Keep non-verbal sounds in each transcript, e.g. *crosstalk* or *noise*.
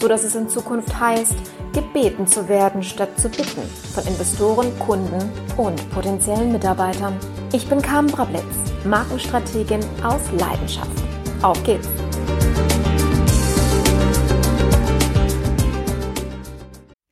so dass es in Zukunft heißt, gebeten zu werden statt zu bitten von Investoren, Kunden und potenziellen Mitarbeitern. Ich bin Carmen Brablitz, Markenstrategin aus Leidenschaft. Auf geht's!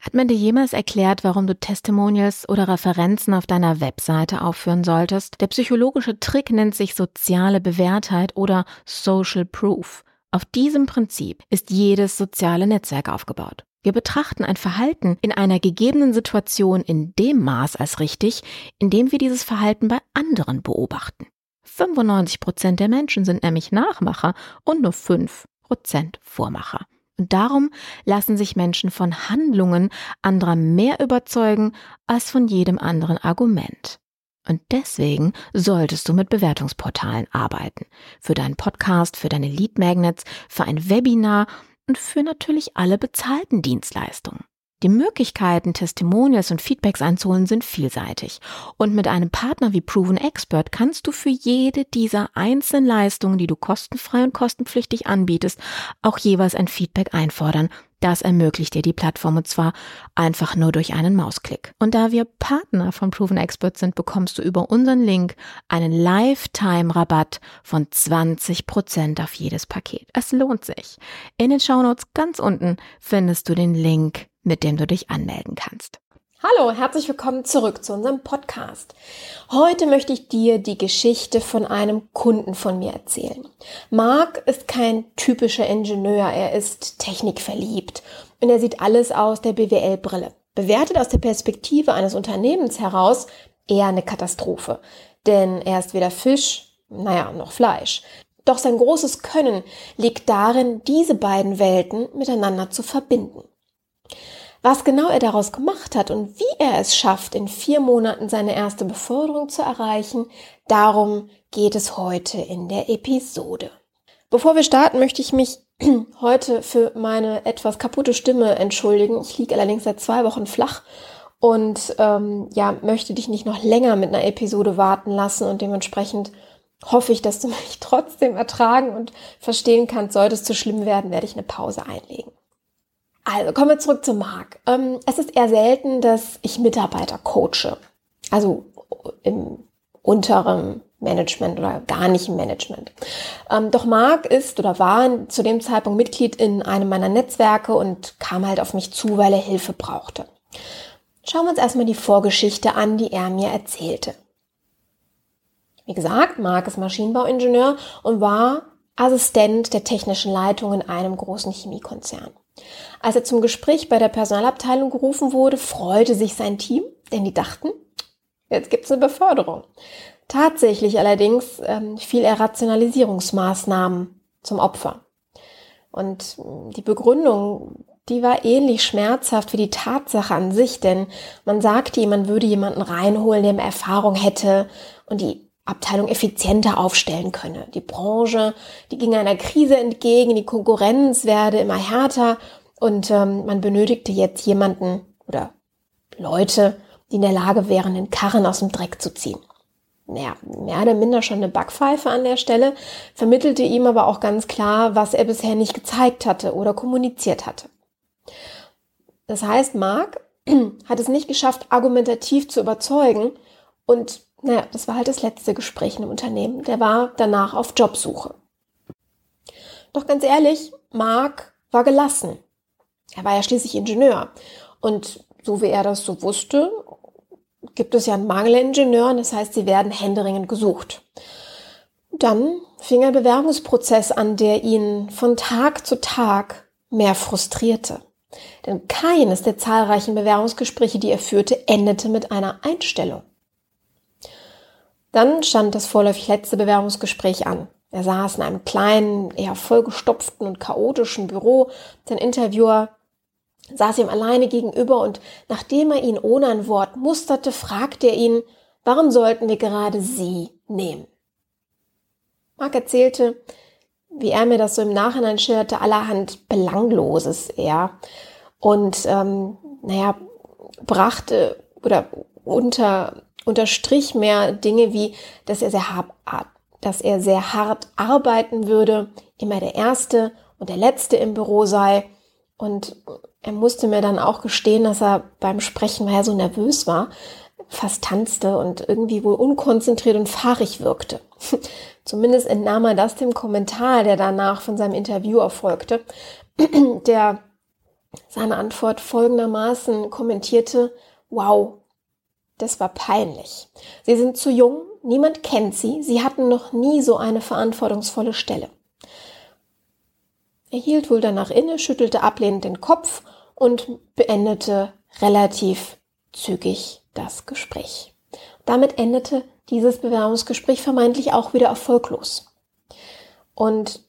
Hat man dir jemals erklärt, warum du Testimonials oder Referenzen auf deiner Webseite aufführen solltest? Der psychologische Trick nennt sich soziale Bewährtheit oder Social Proof. Auf diesem Prinzip ist jedes soziale Netzwerk aufgebaut. Wir betrachten ein Verhalten in einer gegebenen Situation in dem Maß als richtig, in dem wir dieses Verhalten bei anderen beobachten. 95 Prozent der Menschen sind nämlich Nachmacher und nur 5 Prozent Vormacher. Und darum lassen sich Menschen von Handlungen anderer mehr überzeugen als von jedem anderen Argument. Und deswegen solltest du mit Bewertungsportalen arbeiten. Für deinen Podcast, für deine Lead Magnets, für ein Webinar und für natürlich alle bezahlten Dienstleistungen. Die Möglichkeiten, Testimonials und Feedbacks einzuholen, sind vielseitig. Und mit einem Partner wie Proven Expert kannst du für jede dieser einzelnen Leistungen, die du kostenfrei und kostenpflichtig anbietest, auch jeweils ein Feedback einfordern, das ermöglicht dir die Plattform und zwar einfach nur durch einen Mausklick. Und da wir Partner von Proven Expert sind, bekommst du über unseren Link einen Lifetime-Rabatt von 20% auf jedes Paket. Es lohnt sich. In den Shownotes ganz unten findest du den Link, mit dem du dich anmelden kannst. Hallo, herzlich willkommen zurück zu unserem Podcast. Heute möchte ich dir die Geschichte von einem Kunden von mir erzählen. Mark ist kein typischer Ingenieur, er ist technikverliebt und er sieht alles aus der BWL-Brille. Bewertet aus der Perspektive eines Unternehmens heraus eher eine Katastrophe, denn er ist weder Fisch, naja, noch Fleisch. Doch sein großes Können liegt darin, diese beiden Welten miteinander zu verbinden. Was genau er daraus gemacht hat und wie er es schafft, in vier Monaten seine erste Beförderung zu erreichen, darum geht es heute in der Episode. Bevor wir starten, möchte ich mich *clears throat* heute für meine etwas kaputte Stimme entschuldigen. Ich liege allerdings seit zwei Wochen flach und ähm, ja, möchte dich nicht noch länger mit einer Episode warten lassen und dementsprechend hoffe ich, dass du *laughs* mich trotzdem ertragen und verstehen kannst. Sollte es zu schlimm werden, werde ich eine Pause einlegen. Also kommen wir zurück zum Marc. Ähm, es ist eher selten, dass ich Mitarbeiter coache. Also im unteren Management oder gar nicht im Management. Ähm, doch Marc ist oder war zu dem Zeitpunkt Mitglied in einem meiner Netzwerke und kam halt auf mich zu, weil er Hilfe brauchte. Schauen wir uns erstmal die Vorgeschichte an, die er mir erzählte. Wie gesagt, Marc ist Maschinenbauingenieur und war Assistent der technischen Leitung in einem großen Chemiekonzern. Als er zum Gespräch bei der Personalabteilung gerufen wurde, freute sich sein Team, denn die dachten, jetzt gibt's eine Beförderung. Tatsächlich allerdings ähm, fiel er Rationalisierungsmaßnahmen zum Opfer. Und hm, die Begründung, die war ähnlich schmerzhaft wie die Tatsache an sich, denn man sagte ihm, man würde jemanden reinholen, der mehr Erfahrung hätte und die Abteilung effizienter aufstellen könne. Die Branche, die ging einer Krise entgegen, die Konkurrenz werde immer härter und ähm, man benötigte jetzt jemanden oder Leute, die in der Lage wären, den Karren aus dem Dreck zu ziehen. Naja, mehr oder minder schon eine Backpfeife an der Stelle, vermittelte ihm aber auch ganz klar, was er bisher nicht gezeigt hatte oder kommuniziert hatte. Das heißt, Mark *clears throat* hat es nicht geschafft, argumentativ zu überzeugen und naja, das war halt das letzte Gespräch dem Unternehmen. Der war danach auf Jobsuche. Doch ganz ehrlich, Mark war gelassen. Er war ja schließlich Ingenieur. Und so wie er das so wusste, gibt es ja einen Mangel an Ingenieuren. Das heißt, sie werden händeringend gesucht. dann fing ein Bewerbungsprozess an, der ihn von Tag zu Tag mehr frustrierte. Denn keines der zahlreichen Bewerbungsgespräche, die er führte, endete mit einer Einstellung. Dann stand das vorläufig letzte Bewerbungsgespräch an. Er saß in einem kleinen, eher vollgestopften und chaotischen Büro. Sein Interviewer saß ihm alleine gegenüber und nachdem er ihn ohne ein Wort musterte, fragte er ihn, warum sollten wir gerade Sie nehmen? Mark erzählte, wie er mir das so im Nachhinein schilderte, allerhand Belangloses eher. Und ähm, naja, brachte oder unter, unterstrich mehr Dinge wie, dass er sehr hart, dass er sehr hart arbeiten würde, immer der Erste und der Letzte im Büro sei. Und er musste mir dann auch gestehen, dass er beim Sprechen, weil er so nervös war, fast tanzte und irgendwie wohl unkonzentriert und fahrig wirkte. *laughs* Zumindest entnahm er das dem Kommentar, der danach von seinem Interview erfolgte, *clears throat* der seine Antwort folgendermaßen kommentierte, wow, das war peinlich. Sie sind zu jung, niemand kennt sie, sie hatten noch nie so eine verantwortungsvolle Stelle. Er hielt wohl danach inne, schüttelte ablehnend den Kopf und beendete relativ zügig das Gespräch. Damit endete dieses Bewerbungsgespräch vermeintlich auch wieder erfolglos. Und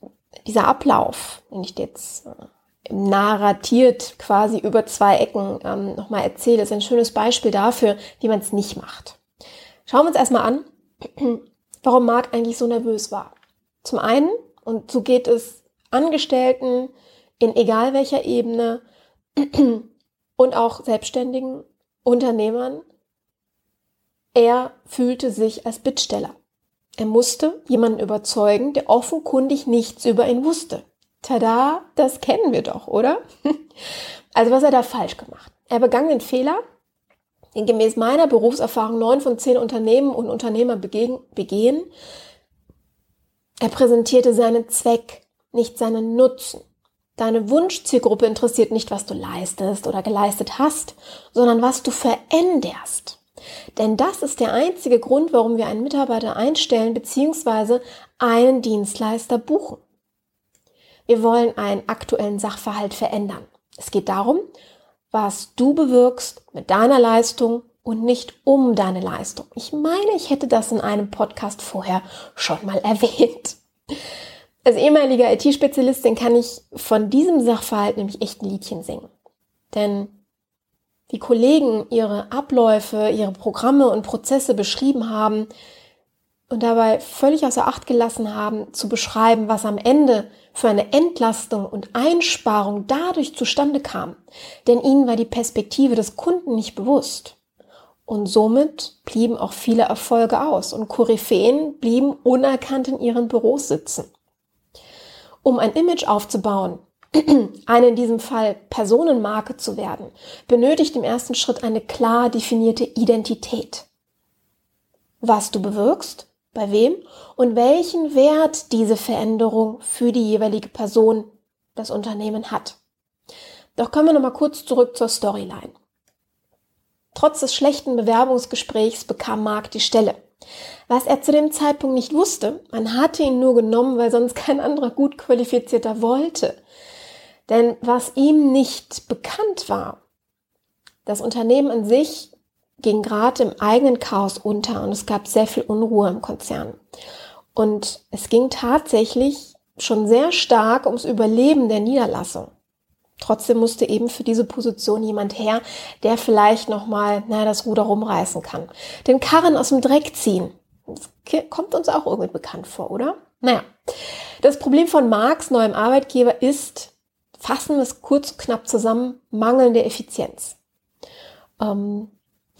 dieser Ablauf, den ich jetzt äh, narratiert quasi über zwei Ecken ähm, nochmal erzähle, ist ein schönes Beispiel dafür, wie man es nicht macht. Schauen wir uns erstmal an, *clears throat* warum Marc eigentlich so nervös war. Zum einen, und so geht es Angestellten in egal welcher Ebene *clears throat* und auch selbstständigen Unternehmern, er fühlte sich als Bittsteller. Er musste jemanden überzeugen, der offenkundig nichts über ihn wusste. Tada, das kennen wir doch, oder? *laughs* Also was hat er falsch gemacht? Er begann den Fehler, den gemäß meiner Berufserfahrung neun von zehn Unternehmen und Unternehmer begehen. Er präsentierte seinen Zweck, nicht seinen Nutzen. Deine Wunschzielgruppe interessiert nicht, was du leistest oder geleistet hast, sondern was du veränderst. Denn das ist der einzige Grund, warum wir einen Mitarbeiter einstellen bzw. einen Dienstleister buchen. Wir wollen einen aktuellen Sachverhalt verändern. Es geht darum, was du bewirkst mit deiner Leistung und nicht um deine Leistung. Ich meine, ich hätte das in einem Podcast vorher schon mal *laughs* erwähnt. Als ehemaliger IT-Spezialistin kann ich von diesem Sachverhalt nämlich echt ein Liedchen singen. Denn wie Kollegen ihre Abläufe, ihre Programme und Prozesse beschrieben haben und dabei völlig außer Acht gelassen haben, zu beschreiben, was am Ende für eine Entlastung und Einsparung dadurch zustande kam. Denn ihnen war die Perspektive des Kunden nicht bewusst. Und somit blieben auch viele Erfolge aus und Koryphäen blieben unerkannt in ihren Büros sitzen. Um ein Image aufzubauen, *clears throat* eine in diesem Fall Personenmarke zu werden, benötigt im ersten Schritt eine klar definierte Identität. Was du bewirkst, bei wem und welchen Wert diese Veränderung für die jeweilige Person, das Unternehmen hat. Doch kommen wir nochmal kurz zurück zur Storyline. Trotz des schlechten Bewerbungsgesprächs bekam Mark die Stelle. Was er zu dem Zeitpunkt nicht wusste, man hatte ihn nur genommen, weil sonst kein anderer gut qualifizierter wollte. Denn was ihm nicht bekannt war, das Unternehmen an sich ging gerade im eigenen Chaos unter und es gab sehr viel Unruhe im Konzern. Und es ging tatsächlich schon sehr stark ums Überleben der Niederlassung. Trotzdem musste eben für diese Position jemand her, der vielleicht nochmal na, das Ruder rumreißen kann. Den Karren aus dem Dreck ziehen. Das kommt uns auch irgendwie bekannt vor, oder? Naja, das Problem von Marx neuem Arbeitgeber ist, fassen wir es kurz knapp zusammen, mangelnde Effizienz. Ähm,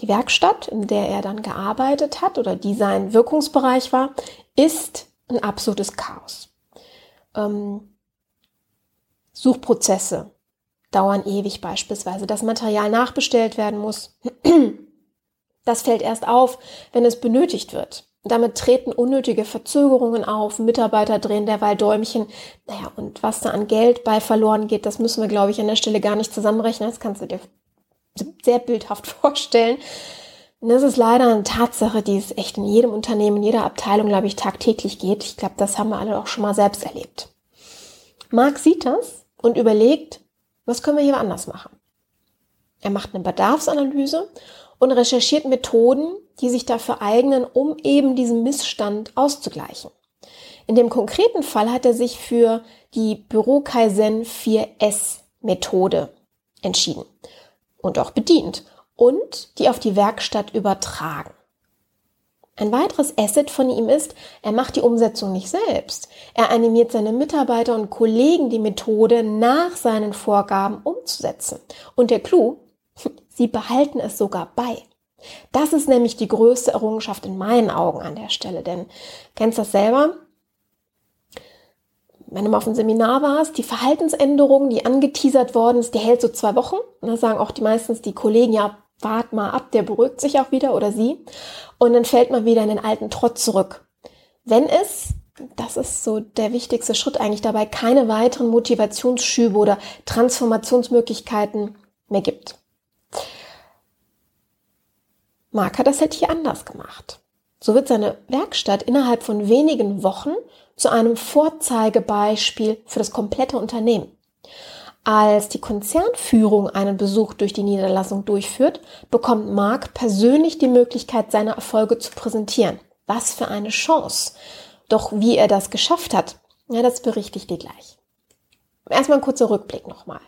die Werkstatt, in der er dann gearbeitet hat oder die sein Wirkungsbereich war, ist ein absolutes Chaos. Ähm, Suchprozesse dauern ewig beispielsweise. Das Material nachbestellt werden muss. *clears throat* Das fällt erst auf, wenn es benötigt wird. Damit treten unnötige Verzögerungen auf, Mitarbeiter drehen derweil Däumchen. Naja, und was da an Geld bei verloren geht, das müssen wir, glaube ich, an der Stelle gar nicht zusammenrechnen. Das kannst du dir sehr bildhaft *laughs* vorstellen. Und das ist leider eine Tatsache, die es echt in jedem Unternehmen, in jeder Abteilung, glaube ich, tagtäglich geht. Ich glaube, das haben wir alle auch schon mal selbst erlebt. Marc sieht das und überlegt, was können wir hier anders machen? Er macht eine Bedarfsanalyse und recherchiert Methoden, die sich dafür eignen, um eben diesen Missstand auszugleichen. In dem konkreten Fall hat er sich für die Büro Kaizen 4S Methode entschieden und auch bedient und die auf die Werkstatt übertragen. Ein weiteres Asset von ihm ist, er macht die Umsetzung nicht selbst. Er animiert seine Mitarbeiter und Kollegen, die Methode nach seinen Vorgaben umzusetzen. Und der Clou, *laughs* sie behalten es sogar bei. Das ist nämlich die größte Errungenschaft in meinen Augen an der Stelle, denn kennst das selber? Wenn du mal auf einem Seminar warst, die Verhaltensänderung, die angeteasert worden ist, die hält so zwei Wochen. Und da sagen auch die meistens die Kollegen, ja, wart mal ab, der beruhigt sich auch wieder oder sie. Und dann fällt man wieder in den alten Trott zurück. Wenn es, das ist so der wichtigste Schritt eigentlich dabei, keine weiteren Motivationsschübe oder Transformationsmöglichkeiten mehr gibt. Mark hat das halt hier anders gemacht. So wird seine Werkstatt innerhalb von wenigen Wochen zu einem Vorzeigebeispiel für das komplette Unternehmen. Als die Konzernführung einen Besuch durch die Niederlassung durchführt, bekommt Mark persönlich die Möglichkeit, seine Erfolge zu präsentieren. Was für eine Chance. Doch wie er das geschafft hat, ja, das berichte ich dir gleich. Erstmal ein kurzer Rückblick nochmal.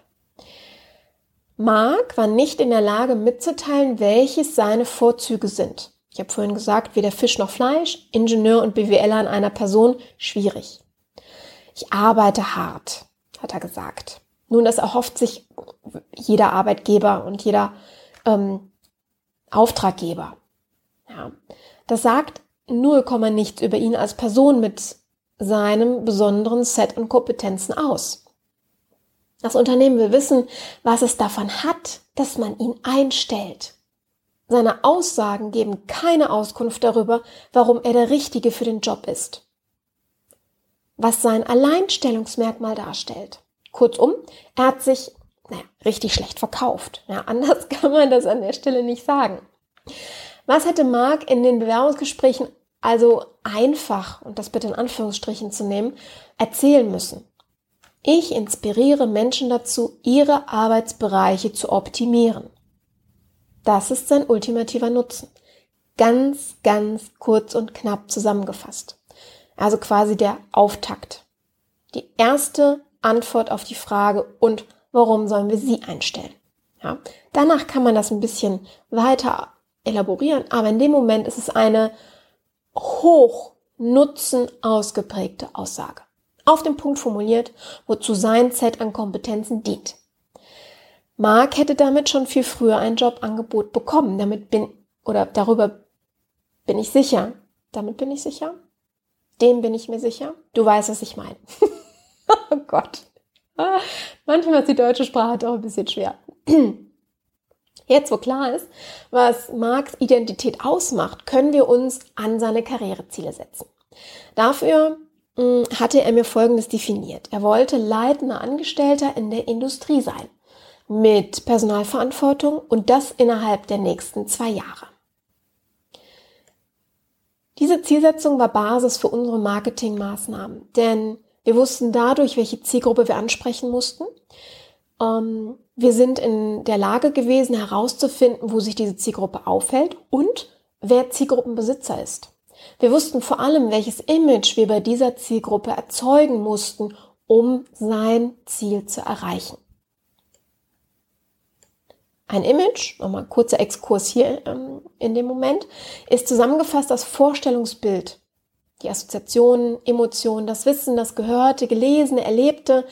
Mark war nicht in der Lage mitzuteilen, welches seine Vorzüge sind. Ich habe vorhin gesagt, weder Fisch noch Fleisch, Ingenieur und BWLer an einer Person, schwierig. Ich arbeite hart, hat er gesagt. Nun, das erhofft sich jeder Arbeitgeber und jeder ähm, Auftraggeber. Ja. Das sagt 0, nichts über ihn als Person mit seinem besonderen Set und Kompetenzen aus. Das Unternehmen will wissen, was es davon hat, dass man ihn einstellt. Seine Aussagen geben keine Auskunft darüber, warum er der Richtige für den Job ist. Was sein Alleinstellungsmerkmal darstellt. Kurzum, er hat sich naja, richtig schlecht verkauft. Ja, *laughs* anders kann man das an der Stelle nicht sagen. Was hätte Mark in den Bewerbungsgesprächen also einfach, und das bitte in Anführungsstrichen zu nehmen, erzählen müssen? Ich inspiriere Menschen dazu, ihre Arbeitsbereiche zu optimieren. Das ist sein ultimativer Nutzen. Ganz, ganz kurz und knapp zusammengefasst. Also quasi der Auftakt. Die erste Antwort auf die Frage, und warum sollen wir sie einstellen? Ja, danach kann man das ein bisschen weiter elaborieren, aber in dem Moment ist es eine hoch nutzen ausgeprägte Aussage. Auf den Punkt formuliert, wozu sein Set an Kompetenzen dient. Mark hätte damit schon viel früher ein Jobangebot bekommen. Damit bin, oder darüber bin ich sicher. Damit bin ich sicher. Dem bin ich mir sicher. Du weißt, was ich meine. *laughs* oh Gott. Manchmal ist die deutsche Sprache doch ein bisschen schwer. Jetzt, wo klar ist, was Marks Identität ausmacht, können wir uns an seine Karriereziele setzen. Dafür hm, hatte er mir Folgendes definiert. Er wollte leitender Angestellter in der Industrie sein mit Personalverantwortung und das innerhalb der nächsten zwei Jahre. Diese Zielsetzung war Basis für unsere Marketingmaßnahmen, denn wir wussten dadurch, welche Zielgruppe wir ansprechen mussten. Ähm, wir sind in der Lage gewesen, herauszufinden, wo sich diese Zielgruppe aufhält und wer Zielgruppenbesitzer ist. Wir wussten vor allem, welches Image wir bei dieser Zielgruppe erzeugen mussten, um sein Ziel zu erreichen. Ein Image, nochmal kurzer Exkurs hier ähm, in dem Moment, ist zusammengefasst das Vorstellungsbild. Die Assoziationen, Emotionen, das Wissen, das Gehörte, Gelesene, Erlebte,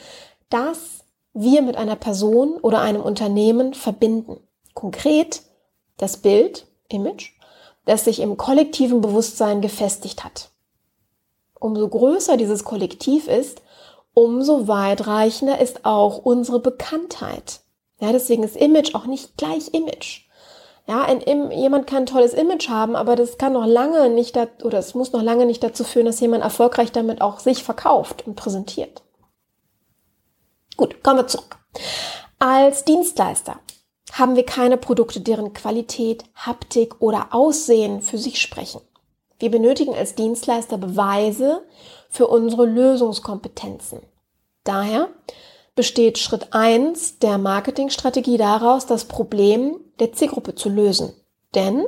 das wir mit einer Person oder einem Unternehmen verbinden. Konkret das Bild, Image, das sich im kollektiven Bewusstsein gefestigt hat. Umso größer dieses Kollektiv ist, umso weitreichender ist auch unsere Bekanntheit. Ja, deswegen ist Image auch nicht gleich Image. Ja, ein, jemand kann ein tolles Image haben, aber das kann noch lange nicht, dat, oder es muss noch lange nicht dazu führen, dass jemand erfolgreich damit auch sich verkauft und präsentiert. Gut, kommen wir zurück. Als Dienstleister haben wir keine Produkte, deren Qualität, Haptik oder Aussehen für sich sprechen. Wir benötigen als Dienstleister Beweise für unsere Lösungskompetenzen. Daher besteht Schritt eins der Marketingstrategie daraus, das Problem der Zielgruppe zu lösen. Denn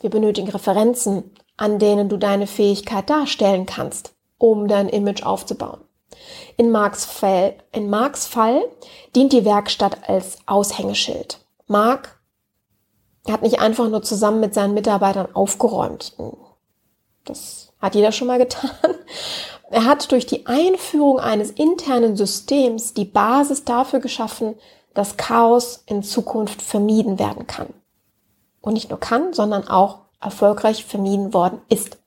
wir benötigen Referenzen, an denen du deine Fähigkeit darstellen kannst, um dein Image aufzubauen. In Marks Fall, in Marks Fall dient die Werkstatt als Aushängeschild. Mark hat nicht einfach nur zusammen mit seinen Mitarbeitern aufgeräumt. Das hat jeder schon mal getan. Er hat durch die Einführung eines internen Systems die Basis dafür geschaffen, dass Chaos in Zukunft vermieden werden kann. Und nicht nur kann, sondern auch erfolgreich vermieden worden ist.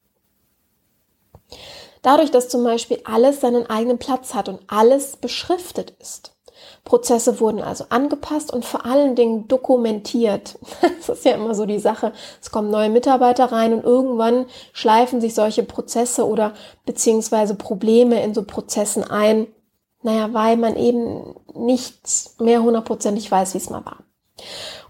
Dadurch, dass zum Beispiel alles seinen eigenen Platz hat und alles beschriftet ist. Prozesse wurden also angepasst und vor allen Dingen dokumentiert. *laughs* Das ist ja immer so die Sache. Es kommen neue Mitarbeiter rein und irgendwann schleifen sich solche Prozesse oder beziehungsweise Probleme in so Prozessen ein. Naja, weil man eben nicht mehr hundertprozentig weiß, wie es mal war.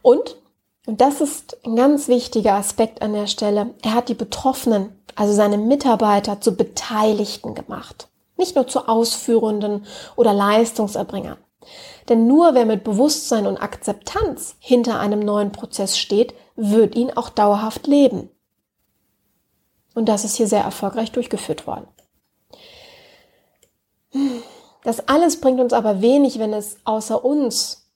Und, und das ist ein ganz wichtiger Aspekt an der Stelle, er hat die Betroffenen also seine Mitarbeiter zu Beteiligten gemacht, nicht nur zu Ausführenden oder Leistungserbringern. Denn nur wer mit Bewusstsein und Akzeptanz hinter einem neuen Prozess steht, wird ihn auch dauerhaft leben. Und das ist hier sehr erfolgreich durchgeführt worden. Das alles bringt uns aber wenig, wenn es außer uns,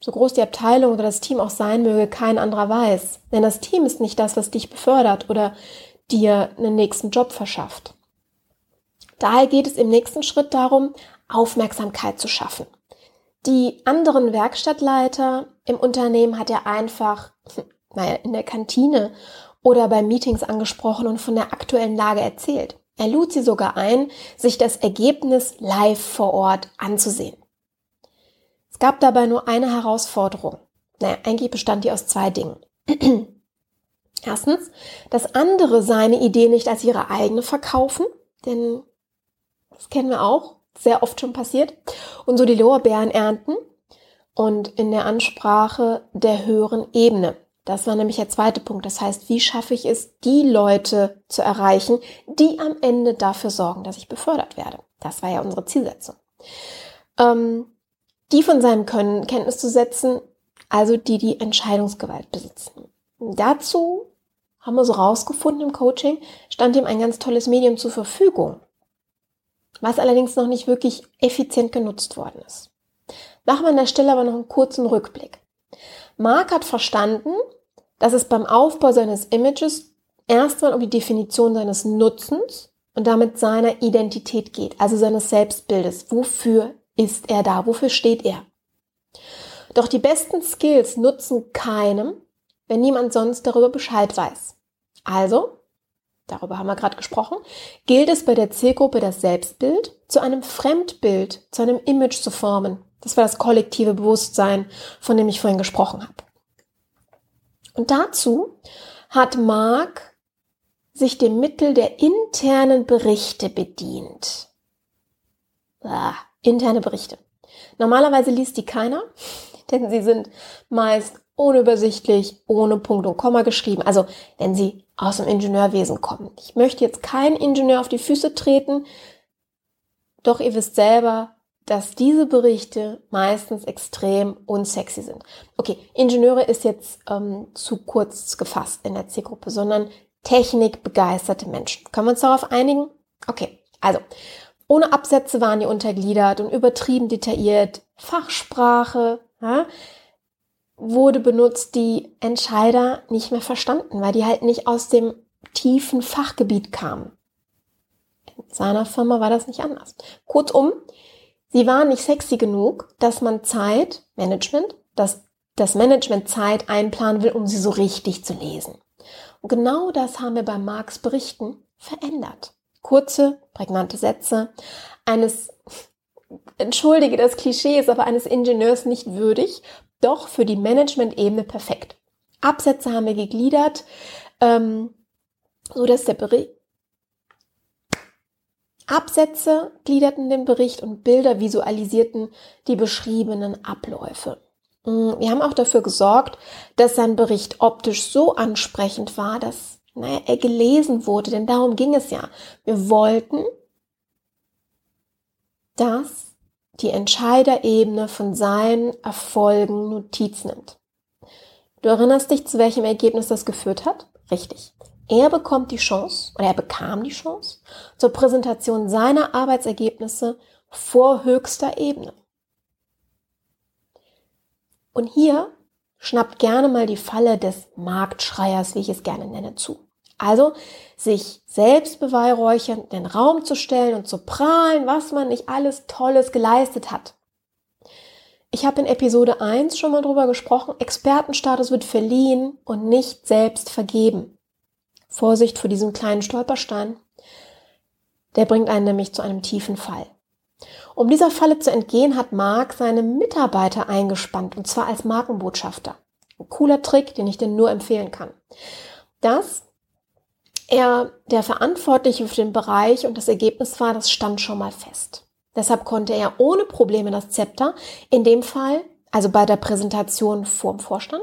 so groß die Abteilung oder das Team auch sein möge, kein anderer weiß. Denn das Team ist nicht das, was dich befördert oder dir einen nächsten Job verschafft. Daher geht es im nächsten Schritt darum, Aufmerksamkeit zu schaffen. Die anderen Werkstattleiter im Unternehmen hat er einfach, naja, in der Kantine oder bei Meetings angesprochen und von der aktuellen Lage erzählt. Er lud sie sogar ein, sich das Ergebnis live vor Ort anzusehen. Es gab dabei nur eine Herausforderung. Naja, eigentlich bestand die aus zwei Dingen. *clears throat* Erstens, dass andere seine Idee nicht als ihre eigene verkaufen, denn das kennen wir auch, sehr oft schon passiert, und so die Lorbeeren ernten und in der Ansprache der höheren Ebene. Das war nämlich der zweite Punkt. Das heißt, wie schaffe ich es, die Leute zu erreichen, die am Ende dafür sorgen, dass ich befördert werde? Das war ja unsere Zielsetzung. Ähm, die von seinem Können Kenntnis zu setzen, also die die Entscheidungsgewalt besitzen. Dazu haben wir so rausgefunden im Coaching, stand ihm ein ganz tolles Medium zur Verfügung, was allerdings noch nicht wirklich effizient genutzt worden ist. Machen wir an der Stelle aber noch einen kurzen Rückblick. Mark hat verstanden, dass es beim Aufbau seines Images erstmal um die Definition seines Nutzens und damit seiner Identität geht, also seines Selbstbildes. Wofür ist er da? Wofür steht er? Doch die besten Skills nutzen keinem, wenn niemand sonst darüber Bescheid weiß. Also, darüber haben wir gerade gesprochen, gilt es bei der Zielgruppe das Selbstbild zu einem Fremdbild, zu einem Image zu formen. Das war das kollektive Bewusstsein, von dem ich vorhin gesprochen habe. Und dazu hat Mark sich dem Mittel der internen Berichte bedient. Ah, interne Berichte. Normalerweise liest die keiner, *laughs* denn sie sind meist unübersichtlich, ohne Punkt und Komma geschrieben. Also wenn sie aus dem Ingenieurwesen kommen. Ich möchte jetzt keinen Ingenieur auf die Füße treten, doch ihr wisst selber, dass diese Berichte meistens extrem unsexy sind. Okay, Ingenieure ist jetzt ähm, zu kurz gefasst in der Zielgruppe, sondern technikbegeisterte Menschen. Können wir uns darauf einigen? Okay, also ohne Absätze waren die untergliedert und übertrieben detailliert. Fachsprache, ja, wurde benutzt, die Entscheider nicht mehr verstanden, weil die halt nicht aus dem tiefen Fachgebiet kamen. In seiner Firma war das nicht anders. Kurzum, sie waren nicht sexy genug, dass man Zeit, Management, dass das Management Zeit einplanen will, um sie so richtig zu lesen. Und genau das haben wir bei Marx Berichten verändert. Kurze, prägnante Sätze eines, entschuldige das Klischee, ist aber eines Ingenieurs nicht würdig, doch für die Management-Ebene perfekt. Absätze haben wir gegliedert, ähm, so dass der Bericht Absätze gliederten den Bericht und Bilder visualisierten die beschriebenen Abläufe. Mm, wir haben auch dafür gesorgt, dass sein Bericht optisch so ansprechend war, dass naja, er gelesen wurde, denn darum ging es ja. Wir wollten, dass die Entscheiderebene von seinen Erfolgen Notiz nimmt. Du erinnerst dich, zu welchem Ergebnis das geführt hat? Richtig. Er bekommt die Chance, oder er bekam die Chance, zur Präsentation seiner Arbeitsergebnisse vor höchster Ebene. Und hier schnappt gerne mal die Falle des Marktschreiers, wie ich es gerne nenne, zu. Also sich selbst beweihräuchern, den Raum zu stellen und zu prahlen, was man nicht alles Tolles geleistet hat. Ich habe in Episode 1 schon mal drüber gesprochen, Expertenstatus wird verliehen und nicht selbst vergeben. Vorsicht vor diesem kleinen Stolperstein. Der bringt einen nämlich zu einem tiefen Fall. Um dieser Falle zu entgehen, hat Mark seine Mitarbeiter eingespannt, und zwar als Markenbotschafter. Ein cooler Trick, den ich dir nur empfehlen kann. Dass er der Verantwortliche für den Bereich und das Ergebnis war, das stand schon mal fest. Deshalb konnte er ohne Probleme das Zepter, in dem Fall, also bei der Präsentation vorm Vorstand,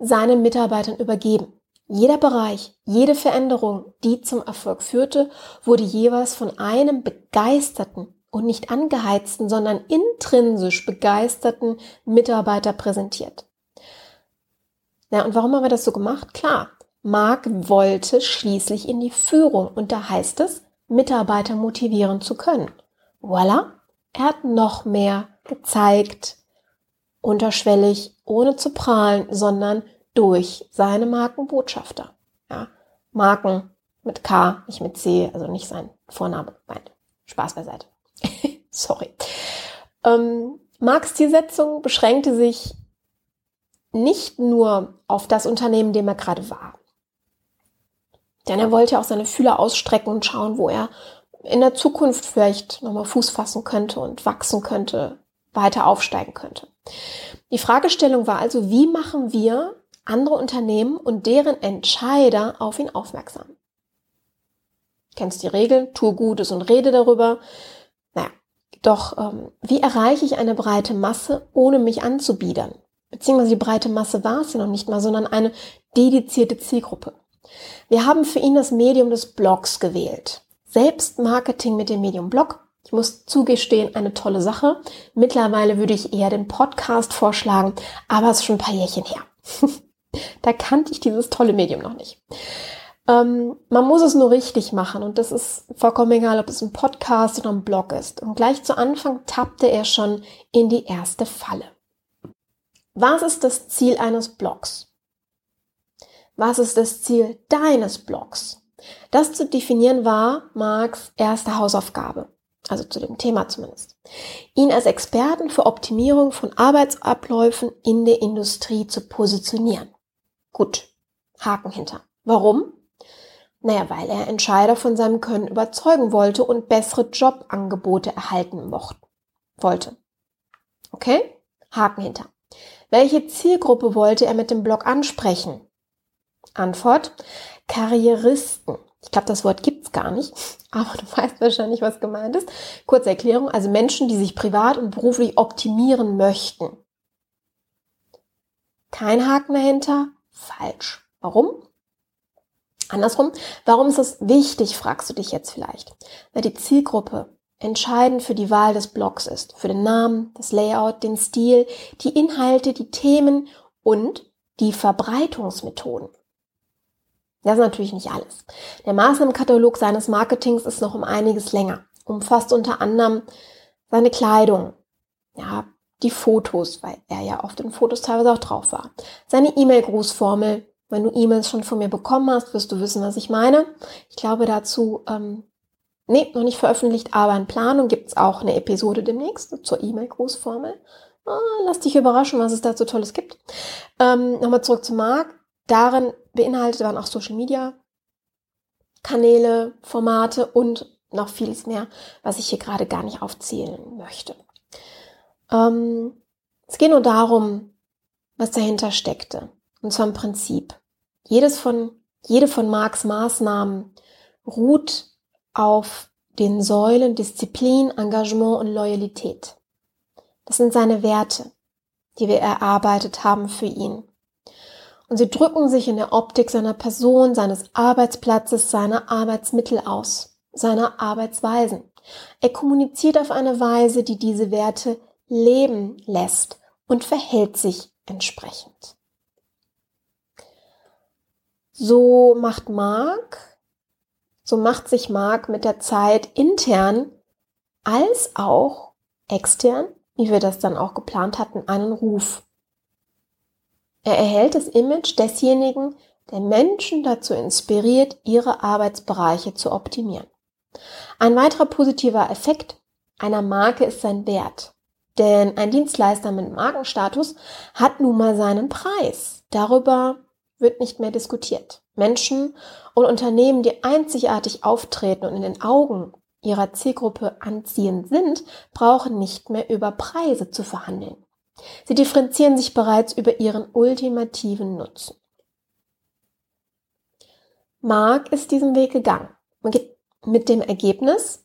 seinen Mitarbeitern übergeben. Jeder Bereich, jede Veränderung, die zum Erfolg führte, wurde jeweils von einem begeisterten und nicht angeheizten, sondern intrinsisch begeisterten Mitarbeiter präsentiert. Na, und warum haben wir das so gemacht? Klar, Mark wollte schließlich in die Führung und da heißt es, Mitarbeiter motivieren zu können. Voila, er hat noch mehr gezeigt, unterschwellig, ohne zu prahlen, sondern durch seine Markenbotschafter. Ja, Marken mit K, nicht mit C, also nicht sein Vorname. Nein, Spaß beiseite. *laughs* Sorry. Ähm, Marx Zielsetzung beschränkte sich nicht nur auf das Unternehmen, dem er gerade war. Denn er wollte auch seine Fühler ausstrecken und schauen, wo er in der Zukunft vielleicht nochmal Fuß fassen könnte und wachsen könnte, weiter aufsteigen könnte. Die Fragestellung war also, wie machen wir andere Unternehmen und deren Entscheider auf ihn aufmerksam? Kennst die Regeln, tue Gutes und rede darüber. Naja, doch ähm, wie erreiche ich eine breite Masse, ohne mich anzubiedern? Beziehungsweise die breite Masse war es ja noch nicht mal, sondern eine dedizierte Zielgruppe. Wir haben für ihn das Medium des Blogs gewählt. Selbstmarketing mit dem Medium Blog. Ich muss zugestehen, eine tolle Sache. Mittlerweile würde ich eher den Podcast vorschlagen, aber es ist schon ein paar Jährchen her. *laughs* da kannte ich dieses tolle Medium noch nicht. Ähm, man muss es nur richtig machen und das ist vollkommen egal, ob es ein Podcast oder ein Blog ist. Und gleich zu Anfang tappte er schon in die erste Falle. Was ist das Ziel eines Blogs? Was ist das Ziel deines Blogs? Das zu definieren war Marks erste Hausaufgabe, also zu dem Thema zumindest. Ihn als Experten für Optimierung von Arbeitsabläufen in der Industrie zu positionieren. Gut, Haken hinter. Warum? Naja, weil er Entscheider von seinem Können überzeugen wollte und bessere Jobangebote erhalten mochte, wollte. Okay? Haken hinter. Welche Zielgruppe wollte er mit dem Blog ansprechen? Antwort, Karrieristen. Ich glaube, das Wort gibt's gar nicht, *laughs* aber du weißt wahrscheinlich, was gemeint ist. Kurze Erklärung, also Menschen, die sich privat und beruflich optimieren möchten. Kein Haken dahinter? Falsch. Warum? Andersrum, warum ist das wichtig, fragst du dich jetzt vielleicht. Weil die Zielgruppe entscheidend für die Wahl des Blogs ist. Für den Namen, das Layout, den Stil, die Inhalte, die Themen und die Verbreitungsmethoden. Das ist natürlich nicht alles. Der Maßnahmenkatalog seines Marketings ist noch um einiges länger. Umfasst unter anderem seine Kleidung, ja, die Fotos, weil er ja auf den Fotos teilweise auch drauf war. Seine E-Mail-Grußformel, wenn du E-Mails schon von mir bekommen hast, wirst du wissen, was ich meine. Ich glaube dazu, ähm, nee, noch nicht veröffentlicht, aber in Planung gibt's auch eine Episode demnächst zur E-Mail-Grußformel. Ah, lass dich überraschen, was es dazu Tolles gibt. Ähm, Nochmal zurück zu Marc. Darin beinhaltet waren auch Social Media Kanäle, Formate und noch vieles mehr, was ich hier gerade gar nicht aufzählen möchte. Ähm, es geht nur darum, was dahinter steckte. Und zwar im Prinzip. Jedes von, jede von Marx Maßnahmen ruht auf den Säulen Disziplin, Engagement und Loyalität. Das sind seine Werte. die wir erarbeitet haben für ihn. Und sie drücken sich in der Optik seiner Person, seines Arbeitsplatzes, seiner Arbeitsmittel aus, seiner Arbeitsweisen. Er kommuniziert auf eine Weise, die diese Werte leben lässt und verhält sich entsprechend. So macht Mark, so macht sich Mark mit der Zeit intern als auch extern, wie wir das dann auch geplant hatten, einen Ruf. Er erhält das Image desjenigen, der Menschen dazu inspiriert, ihre Arbeitsbereiche zu optimieren. Ein weiterer positiver Effekt einer Marke ist sein Wert. Denn ein Dienstleister mit Markenstatus hat nun mal seinen Preis. Darüber wird nicht mehr diskutiert. Menschen und Unternehmen, die einzigartig auftreten und in den Augen ihrer Zielgruppe anziehend sind, brauchen nicht mehr über Preise zu verhandeln. Sie differenzieren sich bereits über ihren ultimativen Nutzen. Mark ist diesen Weg gegangen mit dem Ergebnis,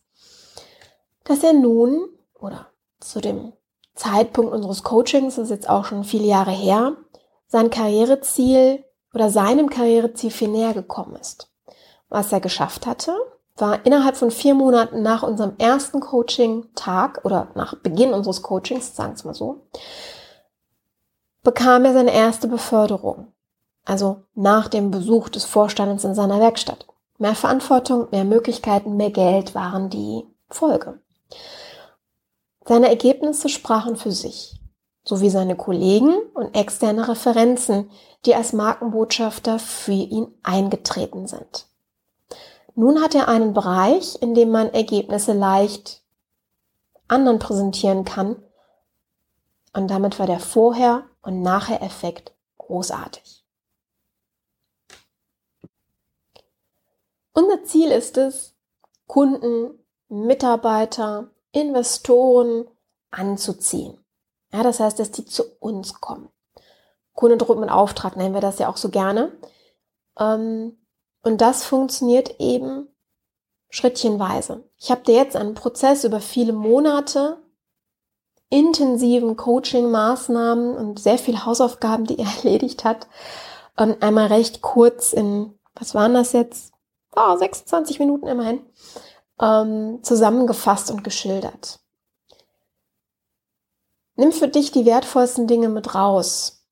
dass er nun oder zu dem Zeitpunkt unseres Coachings, das ist jetzt auch schon viele Jahre her, sein Karriereziel oder seinem Karriereziel viel näher gekommen ist. Was er geschafft hatte, war innerhalb von vier Monaten nach unserem ersten Coaching-Tag oder nach Beginn unseres Coachings, sagen wir es mal so, bekam er seine erste Beförderung. Also nach dem Besuch des Vorstands in seiner Werkstatt. Mehr Verantwortung, mehr Möglichkeiten, mehr Geld waren die Folge. Seine Ergebnisse sprachen für sich, sowie seine Kollegen und externe Referenzen, die als Markenbotschafter für ihn eingetreten sind. Nun hat er einen Bereich, in dem man Ergebnisse leicht anderen präsentieren kann. Und damit war der Vorher- und Nachher-Effekt großartig. Unser Ziel ist es, Kunden, Mitarbeiter, Investoren anzuziehen. Ja, das heißt, dass die zu uns kommen. Kundendruck mit Auftrag nennen wir das ja auch so gerne. Ähm, und das funktioniert eben schrittchenweise. Ich habe dir jetzt einen Prozess über viele Monate intensiven Coaching-Maßnahmen und sehr viel Hausaufgaben, die er *laughs* erledigt hat, ähm, einmal recht kurz in, was waren das jetzt? Oh, 26 Minuten immerhin, ähm, zusammengefasst und geschildert. Nimm für dich die wertvollsten Dinge mit raus.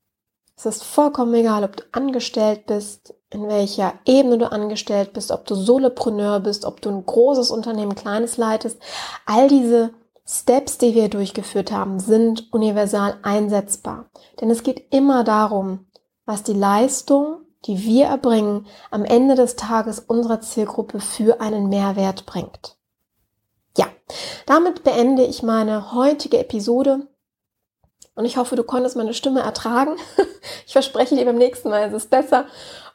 Es ist vollkommen egal, ob du angestellt bist, in welcher Ebene du angestellt bist, ob du Solopreneur bist, ob du ein großes Unternehmen, kleines leitest. All diese Steps, die wir durchgeführt haben, sind universal einsetzbar. Denn es geht immer darum, was die Leistung, die wir erbringen, am Ende des Tages unserer Zielgruppe für einen Mehrwert bringt. Ja, damit beende ich meine heutige Episode. Und ich hoffe, du konntest meine Stimme ertragen. *laughs* Ich verspreche dir beim nächsten Mal, ist es besser.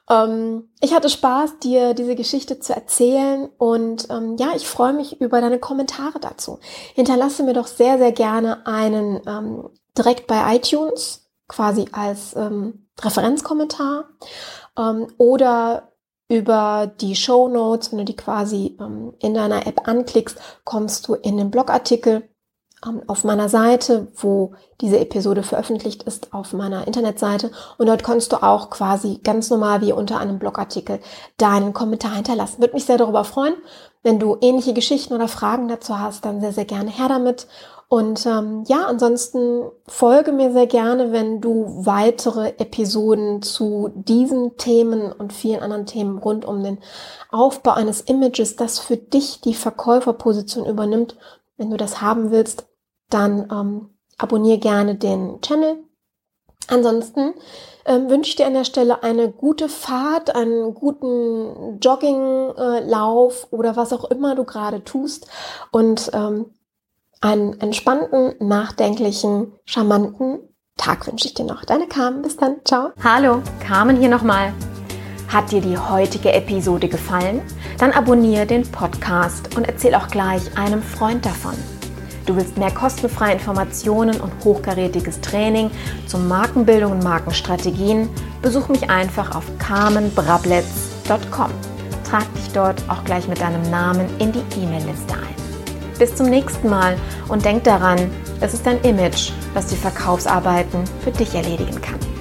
Ähm, ich hatte Spaß, dir diese Geschichte zu erzählen und ähm, ja, ich freue mich über deine Kommentare dazu. Hinterlasse mir doch sehr, sehr gerne einen ähm, direkt bei iTunes, quasi als ähm, Referenzkommentar ähm, oder über die Show Notes, wenn du die quasi ähm, in deiner App anklickst, kommst du in den Blogartikel auf meiner Seite, wo diese Episode veröffentlicht ist, auf meiner Internetseite. Und dort kannst du auch quasi ganz normal wie unter einem Blogartikel deinen Kommentar hinterlassen. Würde mich sehr darüber freuen. Wenn du ähnliche Geschichten oder Fragen dazu hast, dann sehr, sehr gerne her damit. Und ähm, ja, ansonsten folge mir sehr gerne, wenn du weitere Episoden zu diesen Themen und vielen anderen Themen rund um den Aufbau eines Images, das für dich die Verkäuferposition übernimmt, wenn du das haben willst, dann ähm, abonniere gerne den Channel. Ansonsten ähm, wünsche ich dir an der Stelle eine gute Fahrt, einen guten Jogginglauf äh, oder was auch immer du gerade tust und ähm, einen entspannten, nachdenklichen, charmanten Tag wünsche ich dir noch. Deine Carmen, bis dann, ciao. Hallo, Carmen hier nochmal. Hat dir die heutige Episode gefallen? Dann abonniere den Podcast und erzähl auch gleich einem Freund davon. Du willst mehr kostenfreie Informationen und hochkarätiges Training zum Markenbildung und Markenstrategien? Besuch mich einfach auf carmenbrabletz.com. Trag dich dort auch gleich mit deinem Namen in die E-Mail-Liste ein. Bis zum nächsten Mal und denk daran, Es ist dein Image, was die Verkaufsarbeiten für dich erledigen kann.